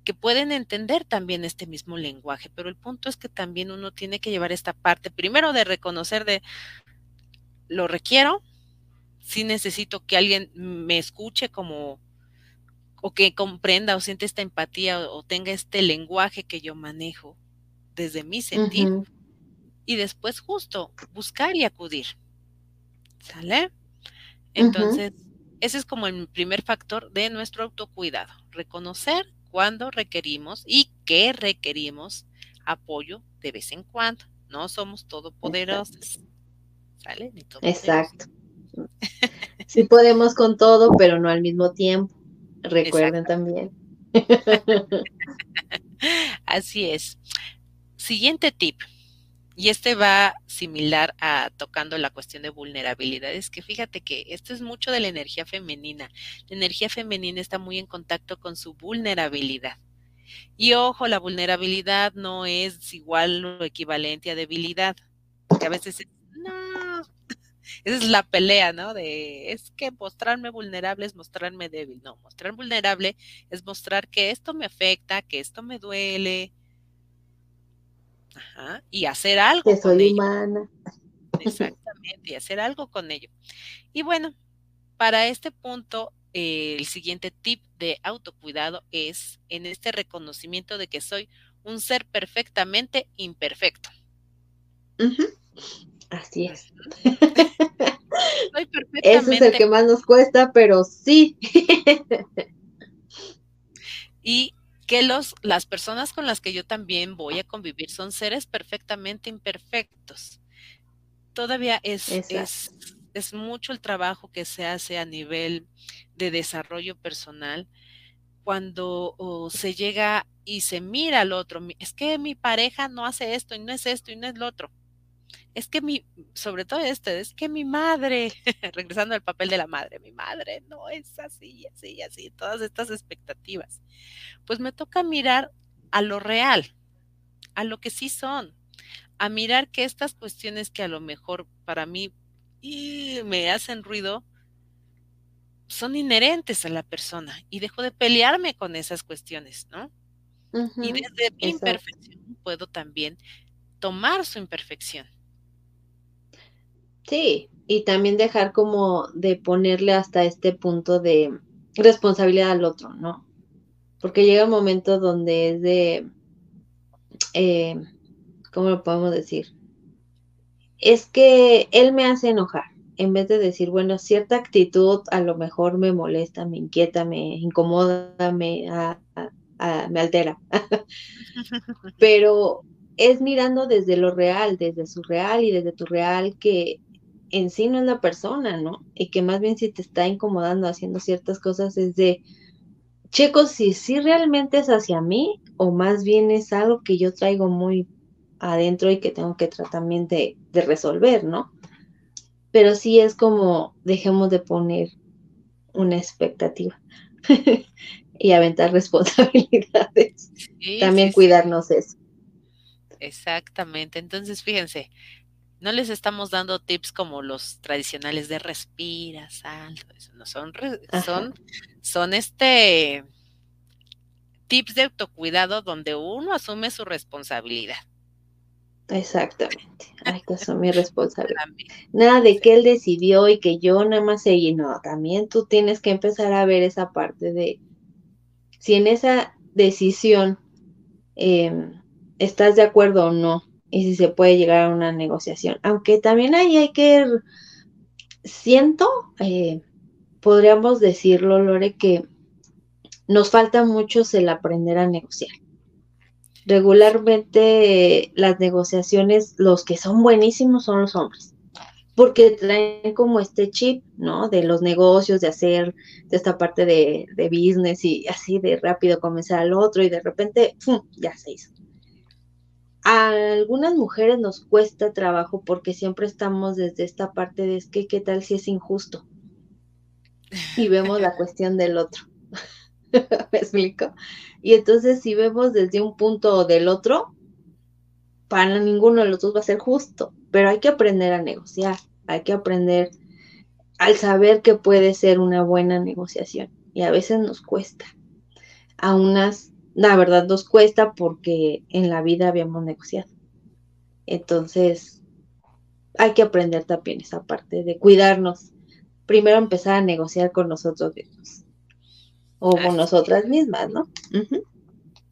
que pueden entender también este mismo lenguaje, pero el punto es que también uno tiene que llevar esta parte, primero de reconocer de, lo requiero, si necesito que alguien me escuche como, o que comprenda o siente esta empatía o, tenga este lenguaje que yo manejo desde mi sentido. Y después justo buscar y acudir. ¿Sale? Entonces, ese es como el primer factor de nuestro autocuidado, reconocer cuando requerimos y que requerimos apoyo de vez en cuando. No somos todopoderosos. ¿Sale? Exacto. Sí podemos con todo, pero no al mismo tiempo. Recuerden también. Así es. Siguiente tip. Y este va similar a tocando la cuestión de vulnerabilidad. Es que fíjate que esto es mucho de la energía femenina. La energía femenina está muy en contacto con su vulnerabilidad. Y ojo, la vulnerabilidad no es igual o equivalente a debilidad. Que a veces no, esa es la pelea, ¿no? De, es que mostrarme vulnerable es mostrarme débil. No, mostrar vulnerable es mostrar que esto me afecta, que esto me duele, Ajá, y hacer algo Que soy ello. humana. Exactamente, y hacer algo con ello. Y bueno, para este punto, eh, el siguiente tip de autocuidado es en este reconocimiento de que soy un ser perfectamente imperfecto. Ujú. Así es. Ese es el que más nos cuesta, pero sí. y que los, las personas con las que yo también voy a convivir son seres perfectamente imperfectos. Todavía es, es, es mucho el trabajo que se hace a nivel de desarrollo personal cuando oh, se llega y se mira al otro. Es que mi pareja no hace esto y no es esto y no es lo otro. Es que mi, sobre todo este, es que mi madre, regresando al papel de la madre, mi madre no es así, así, así, todas estas expectativas. Pues me toca mirar a lo real, a lo que sí son, a mirar que estas cuestiones que a lo mejor para mí y me hacen ruido son inherentes a la persona y dejo de pelearme con esas cuestiones, ¿no? Y desde mi imperfección puedo también tomar su imperfección. Sí, y también dejar como de ponerle hasta este punto de responsabilidad al otro, ¿no? Porque llega un momento donde es de, eh, ¿cómo lo podemos decir? Es que él me hace enojar, en vez de decir, bueno, cierta actitud a lo mejor me molesta, me inquieta, me incomoda, me, a- a- a- me altera, pero es mirando desde lo real, desde su real y desde tu real que en sí no es la persona, ¿no? Y que más bien si te está incomodando haciendo ciertas cosas es de, checo si sí realmente es hacia mí o más bien es algo que yo traigo muy adentro y que tengo que tratar también de, de resolver, ¿no? Pero sí es como dejemos de poner una expectativa y aventar responsabilidades. Sí, También sí, sí, cuidarnos eso. exactamente. Entonces, fíjense, no les estamos dando tips como los tradicionales de respira, sal, todo eso, no son, son, son este tips de autocuidado donde uno asume su responsabilidad. Exactamente. Hay que asumir responsabilidad. Nada de que él decidió y que yo nada más seguí. No, también tú tienes que empezar a ver esa parte de si en esa decisión eh, estás de acuerdo o no y si se puede llegar a una negociación. Aunque también ahí hay que, siento, eh, podríamos decirlo, Lore, que nos falta mucho el aprender a negociar. Regularmente las negociaciones, los que son buenísimos son los hombres, porque traen como este chip, ¿no? De los negocios, de hacer de esta parte de, de business y así de rápido comenzar al otro y de repente, ¡pum!, ya se hizo. A algunas mujeres nos cuesta trabajo porque siempre estamos desde esta parte de es que qué tal si es injusto y vemos la cuestión del otro. ¿Me explico? Y entonces si vemos desde un punto o del otro, para ninguno de los dos va a ser justo, pero hay que aprender a negociar, hay que aprender al saber que puede ser una buena negociación y a veces nos cuesta. A unas, la verdad nos cuesta porque en la vida habíamos negociado. Entonces, hay que aprender también esa parte de cuidarnos. Primero empezar a negociar con nosotros mismos o con nosotras mismas, ¿no?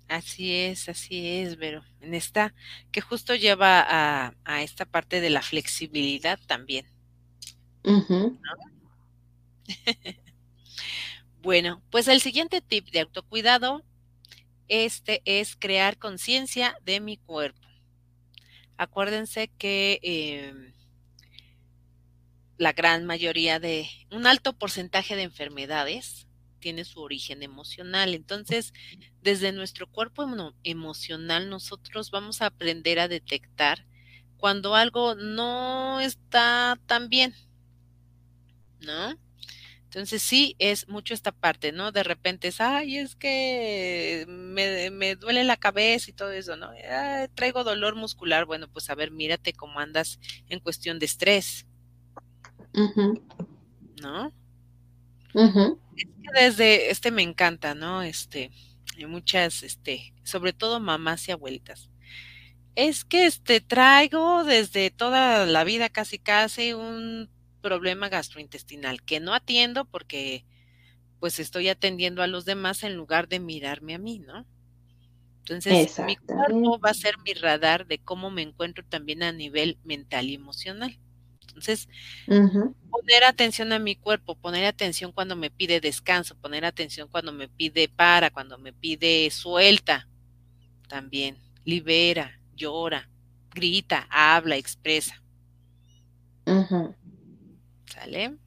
Así es, así es, Vero. En esta, que justo lleva a, a esta parte de la flexibilidad también. Bueno, pues el siguiente tip de autocuidado, este es crear conciencia de mi cuerpo. Acuérdense que eh, la gran mayoría de, un alto porcentaje de enfermedades tiene su origen emocional. Entonces, desde nuestro cuerpo emo- emocional, nosotros vamos a aprender a detectar cuando algo no está tan bien, ¿no? Entonces sí, es mucho esta parte, ¿no? De repente es, ay, es que me, me duele la cabeza y todo eso, ¿no? "Ay, traigo dolor muscular. Bueno, pues a ver, mírate cómo andas en cuestión de estrés, Ujú. ¿no? Es que desde, este me encanta, ¿no? Este, muchas, este, sobre todo mamás y abuelitas, es que este traigo desde toda la vida casi casi un problema gastrointestinal que no atiendo porque pues estoy atendiendo a los demás en lugar de mirarme a mí, ¿no? Entonces, mi cuerpo va a ser mi radar de cómo me encuentro también a nivel mental y emocional. Entonces, poner atención a mi cuerpo, poner atención cuando me pide descanso, poner atención cuando me pide para, cuando me pide suelta, también libera, llora, grita, habla, expresa. ¿Sale?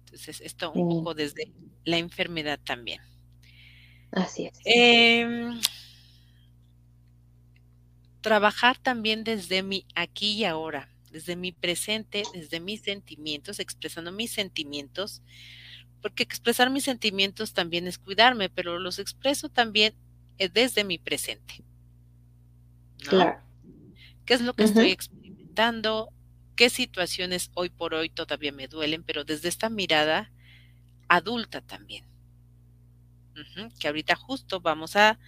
Entonces, esto un poco desde la enfermedad también. Así es. Em, trabajar también desde mi aquí y ahora, desde mi presente, desde mis sentimientos, expresando mis sentimientos, porque expresar mis sentimientos también es cuidarme, pero los expreso también eh, desde mi presente. Claro. ¿Qué es lo que estoy experimentando? ¿Qué situaciones hoy por hoy todavía me duelen? Pero desde esta mirada adulta también. que ahorita justo vamos a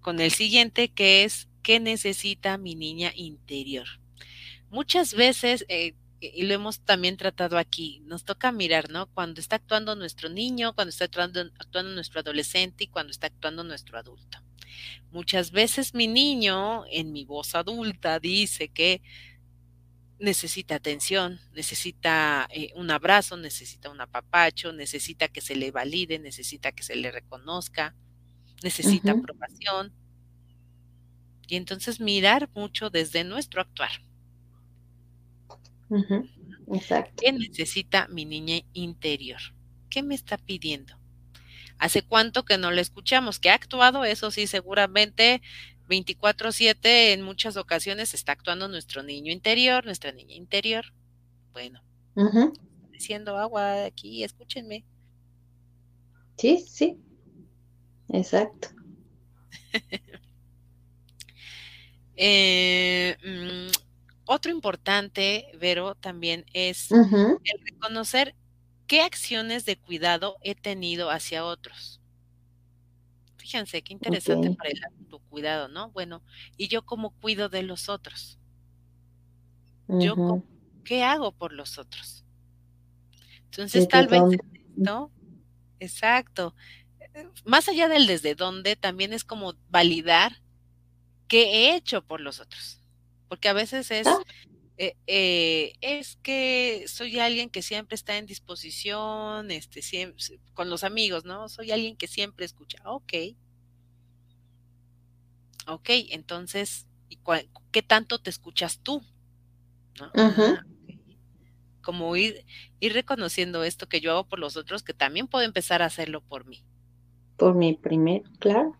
con el siguiente, que es ¿qué necesita mi niña interior? Muchas veces, eh, y lo hemos también tratado aquí, nos toca mirar, ¿no? Cuando está actuando nuestro niño, cuando está actuando, actuando nuestro adolescente y cuando está actuando nuestro adulto. Muchas veces mi niño, en mi voz adulta, dice que necesita atención, necesita eh, un abrazo, necesita un apapacho, necesita que se le valide, necesita que se le reconozca, necesita aprobación. Y entonces mirar mucho desde nuestro actuar. Exacto. ¿Qué necesita mi niña interior? ¿Qué me está pidiendo? ¿Hace cuánto que no le escuchamos? ¿Que ha actuado? Eso sí, seguramente 24/7 en muchas ocasiones está actuando nuestro niño interior, nuestra niña interior. Bueno, diciendo agua aquí, escúchenme. Sí, sí. Exacto. eh, mm, otro importante, Vero, también es el reconocer qué acciones de cuidado he tenido hacia otros. Fíjense, qué interesante para el cuidado, ¿no? Bueno, ¿y yo cómo cuido de los otros? Yo, ¿qué hago por los otros? Entonces, tal vez ¿no? Exacto. Eh, más allá del desde dónde, también es como validar qué he hecho por los otros. Porque a veces es, ah. Eh, eh, es que soy alguien que siempre está en disposición, este, siempre, con los amigos, ¿no? Soy alguien que siempre escucha. Ok, Ok, entonces, ¿y ¿qué tanto te escuchas tú? Ah, Como ir, ir reconociendo esto que yo hago por los otros, que también puedo empezar a hacerlo por mí. Por mí primero, claro.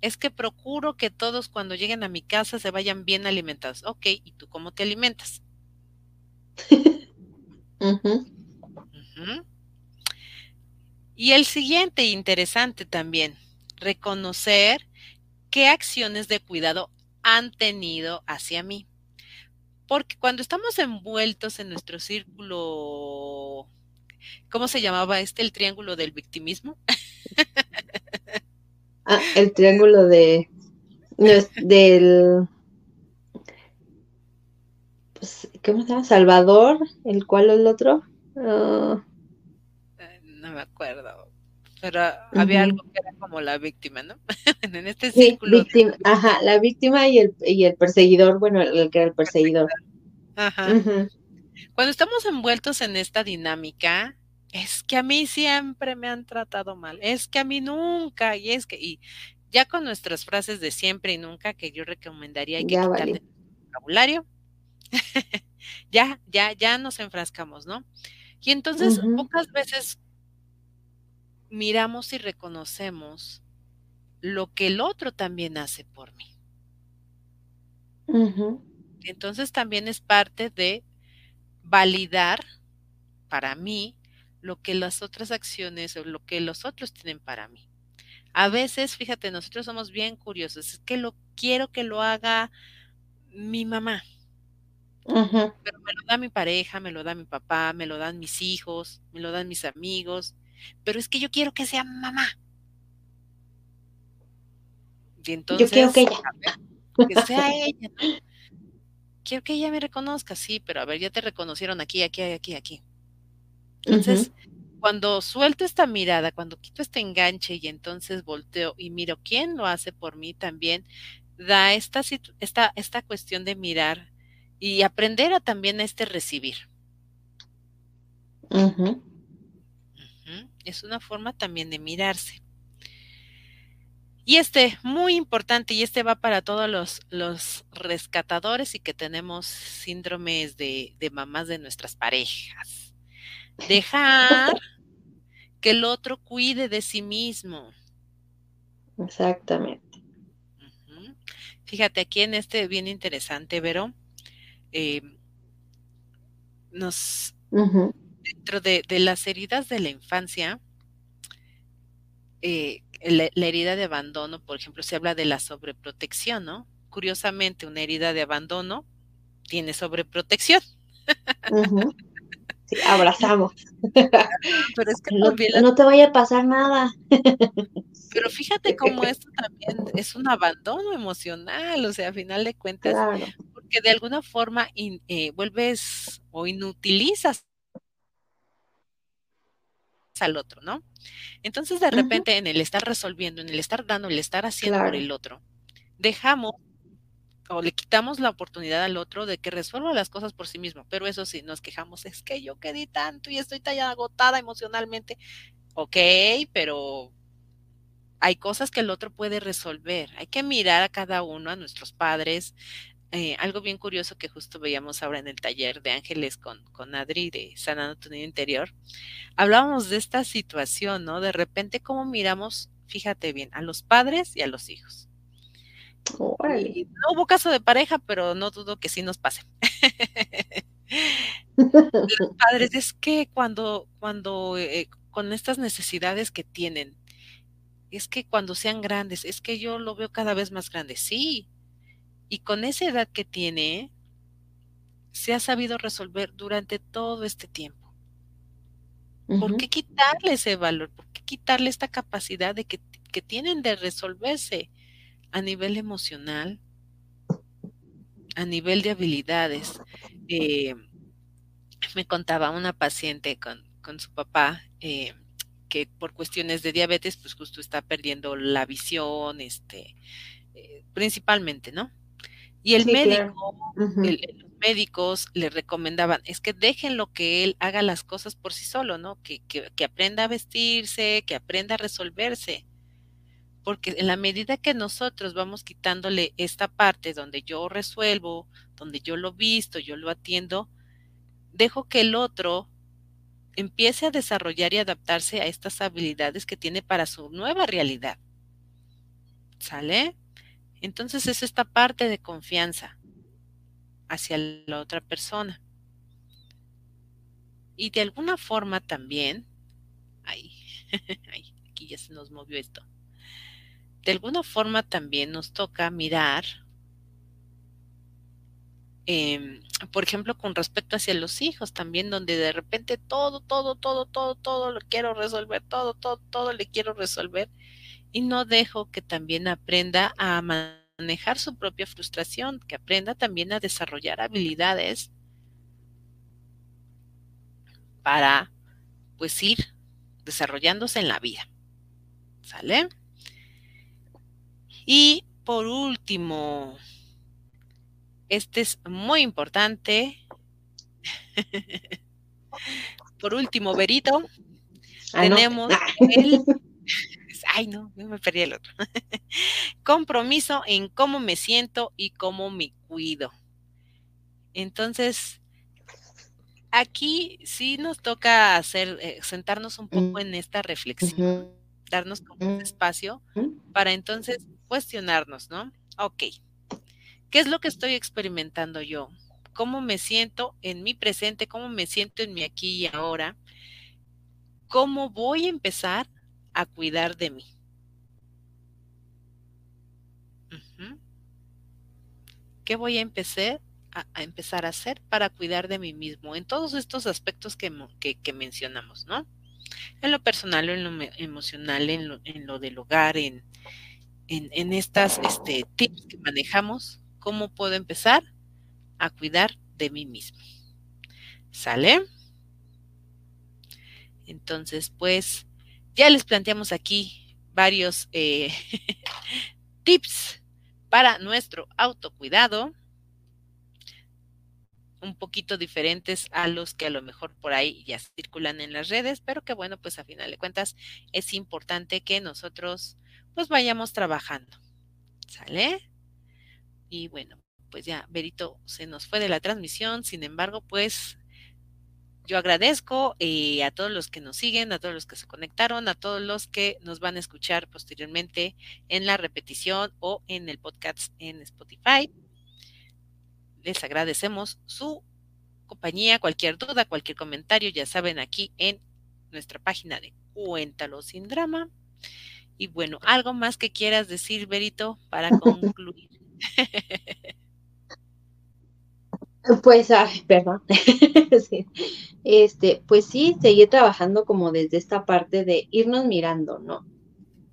Es que procuro que todos cuando lleguen a mi casa se vayan bien alimentados. Ok, ¿y tú cómo te alimentas? Y el siguiente interesante también, reconocer qué acciones de cuidado han tenido hacia mí. Porque cuando estamos envueltos en nuestro círculo, ¿cómo se llamaba este? El triángulo del victimismo. Ah, el triángulo de del pues, ¿cómo se llama? Salvador, el cual el otro. Ah. No me acuerdo pero había algo que era como la víctima, ¿no? en este círculo. ajá, la víctima y el, y el perseguidor, bueno, el que era el perseguidor. Ajá. Cuando estamos envueltos en esta dinámica, es que a mí siempre me han tratado mal, es que a mí nunca, y es que, y ya con nuestras frases de siempre y nunca, que yo recomendaría hay que quitarle el vocabulario, ya, ya, ya nos enfrascamos, ¿no? Y entonces pocas veces miramos y reconocemos lo que el otro también hace por mí. Entonces también es parte de validar para mí lo que las otras acciones o lo que los otros tienen para mí. A veces, fíjate, nosotros somos bien curiosos, es que lo quiero que lo haga mi mamá. Pero me lo da mi pareja, me lo da mi papá, me lo dan mis hijos, me lo dan mis amigos, pero es que yo quiero que sea mamá. Y entonces, Yo quiero que ella. ver, que sea ella, ¿no? Quiero que ella me reconozca, sí, pero a ver, ya te reconocieron aquí, aquí, aquí, aquí. Entonces, cuando suelto esta mirada, cuando quito este enganche y entonces volteo y miro quién lo hace por mí también, da esta, esta, esta cuestión de mirar y aprender a también a este recibir. Es una forma también de mirarse. Y este, muy importante, y este va para todos los, los rescatadores y que tenemos síndromes de, de mamás de nuestras parejas. Dejar que el otro cuide de sí mismo. Exactamente. Fíjate, aquí en este bien interesante, Vero, eh, nos, dentro de, de las heridas de la infancia, eh, la, la herida de abandono, por ejemplo, se habla de la sobreprotección, ¿no? Curiosamente, una herida de abandono tiene sobreprotección, Ujú. Sí, abrazamos. pero es que No, también la- no te vaya a pasar nada. pero fíjate cómo esto también es un abandono emocional, o sea, a final de cuentas, Claro. porque de alguna forma in- eh, vuelves o inutilizas al otro, ¿no? Entonces, de repente, en el estar resolviendo, en el estar dando, el estar haciendo por el otro, dejamos o le quitamos la oportunidad al otro de que resuelva las cosas por sí mismo. Pero eso sí, nos quejamos, es que yo quedé tanto y estoy tan agotada emocionalmente. Ok, pero hay cosas que el otro puede resolver. Hay que mirar a cada uno, a nuestros padres. Eh, algo bien curioso que justo veíamos ahora en el taller de Ángeles con, con Adri de Sanando tu Interior. Hablábamos de esta situación, ¿no? De repente, cómo miramos, fíjate bien, a los padres y a los hijos. Y no hubo caso de pareja, pero no dudo que sí nos pase. Los padres, es que cuando, cuando, eh, con estas necesidades que tienen, es que cuando sean grandes, es que yo lo veo cada vez más grande, sí. Y con esa edad que tiene, se ha sabido resolver durante todo este tiempo. ¿Por qué quitarle ese valor? ¿Por qué quitarle esta capacidad de que, que tienen de resolverse a nivel emocional, a nivel de habilidades? Eh, me contaba una paciente con, con su papá eh, que por cuestiones de diabetes, pues justo está perdiendo la visión, este, eh, principalmente, ¿no? Y el Sí, claro. médico, el- los médicos le recomendaban, es que déjenlo que él haga las cosas por sí solo, ¿no? Que, que, que aprenda a vestirse, que aprenda a resolverse. Porque en la medida que nosotros vamos quitándole esta parte donde yo resuelvo, donde yo lo visto, yo lo atiendo, dejo que el otro empiece a desarrollar y adaptarse a estas habilidades que tiene para su nueva realidad. ¿Sale? Entonces es esta parte de confianza hacia la otra persona. Y de alguna forma también, ay, aquí ya se nos movió esto. De alguna forma también nos toca mirar, eh, por ejemplo, con respecto hacia los hijos también, donde de repente todo, todo, todo, todo, todo lo quiero resolver, todo, todo, todo le quiero resolver y no dejo que también aprenda a manejar su propia frustración, que aprenda también a desarrollar habilidades para pues ir desarrollándose en la vida. ¿Sale? Y por último, este es muy importante. por último, Berito, Ah, tenemos el ay no, me perdí el otro. Compromiso en cómo me siento y cómo me cuido. Entonces, aquí sí nos toca hacer, eh, sentarnos un poco Mm. en esta reflexión, darnos como un espacio Ujú. para entonces cuestionarnos, ¿no? Ok, ¿qué es lo que estoy experimentando yo? ¿Cómo me siento en mi presente? ¿Cómo me siento en mi aquí y ahora? ¿Cómo voy a empezar a cuidar de mí? ¿Qué voy a empezar a, empezar a hacer para cuidar de mí mismo en todos estos aspectos que, mo- que, que mencionamos, ¿no? En lo personal, en lo emocional, en lo, en lo del hogar, en, en, estas este, tips que manejamos, ¿cómo puedo empezar a cuidar de mí mismo? ¿Sale? Entonces, pues, ya les planteamos aquí varios eh, tips para nuestro autocuidado un poquito diferentes a los que a lo mejor por ahí ya circulan en las redes, pero que bueno, pues a final de cuentas es importante que nosotros pues vayamos trabajando. ¿Sale? Y bueno, pues ya Berito se nos fue de la transmisión, sin embargo, pues yo agradezco eh, a todos los que nos siguen, a todos los que se conectaron, a todos los que nos van a escuchar posteriormente en la repetición o en el podcast en Spotify les agradecemos su compañía, cualquier duda, cualquier comentario, ya saben, aquí en nuestra página de Cuéntalo sin drama. Y bueno, algo más que quieras decir, Berito, para concluir. Pues, ay, perdón. Este, pues sí, seguir trabajando como desde esta parte de irnos mirando, ¿no?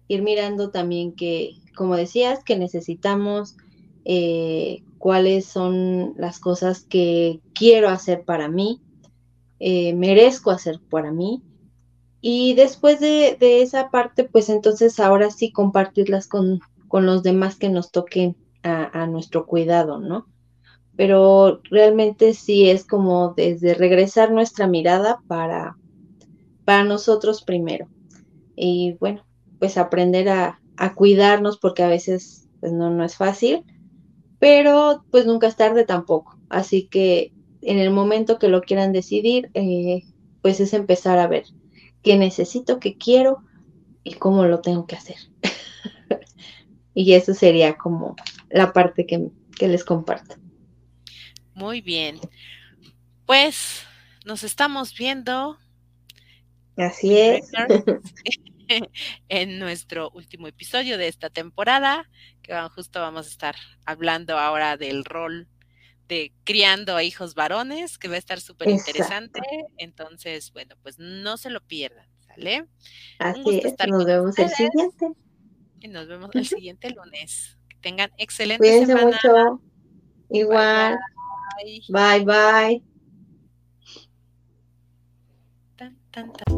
Ir mirando también que, como decías, que necesitamos eh, cuáles son las cosas que quiero hacer para mí, eh, merezco hacer para mí. Y después de, esa parte, pues entonces ahora sí compartirlas con, los demás que nos toquen a, nuestro cuidado, ¿no? Pero realmente sí es como desde regresar nuestra mirada para, para nosotros primero. Y bueno, pues aprender a, a cuidarnos porque a veces pues no, no es fácil pero pues nunca es tarde tampoco. Así que en el momento que lo quieran decidir, eh, pues es empezar a ver qué necesito, qué quiero y cómo lo tengo que hacer. y eso sería como la parte que, que les comparto. Muy bien. Pues nos estamos viendo. Así es. en nuestro último episodio de esta temporada, que justo vamos a estar hablando ahora del rol de criando a hijos varones, que va a estar súper interesante. Entonces, bueno, pues no se lo pierdan, ¿sale? Así es, nos vemos el siguiente. Y nos vemos el siguiente lunes. Que tengan excelente Cuídense mucho. Igual. Bye, bye. bye. Tan, tan, tan.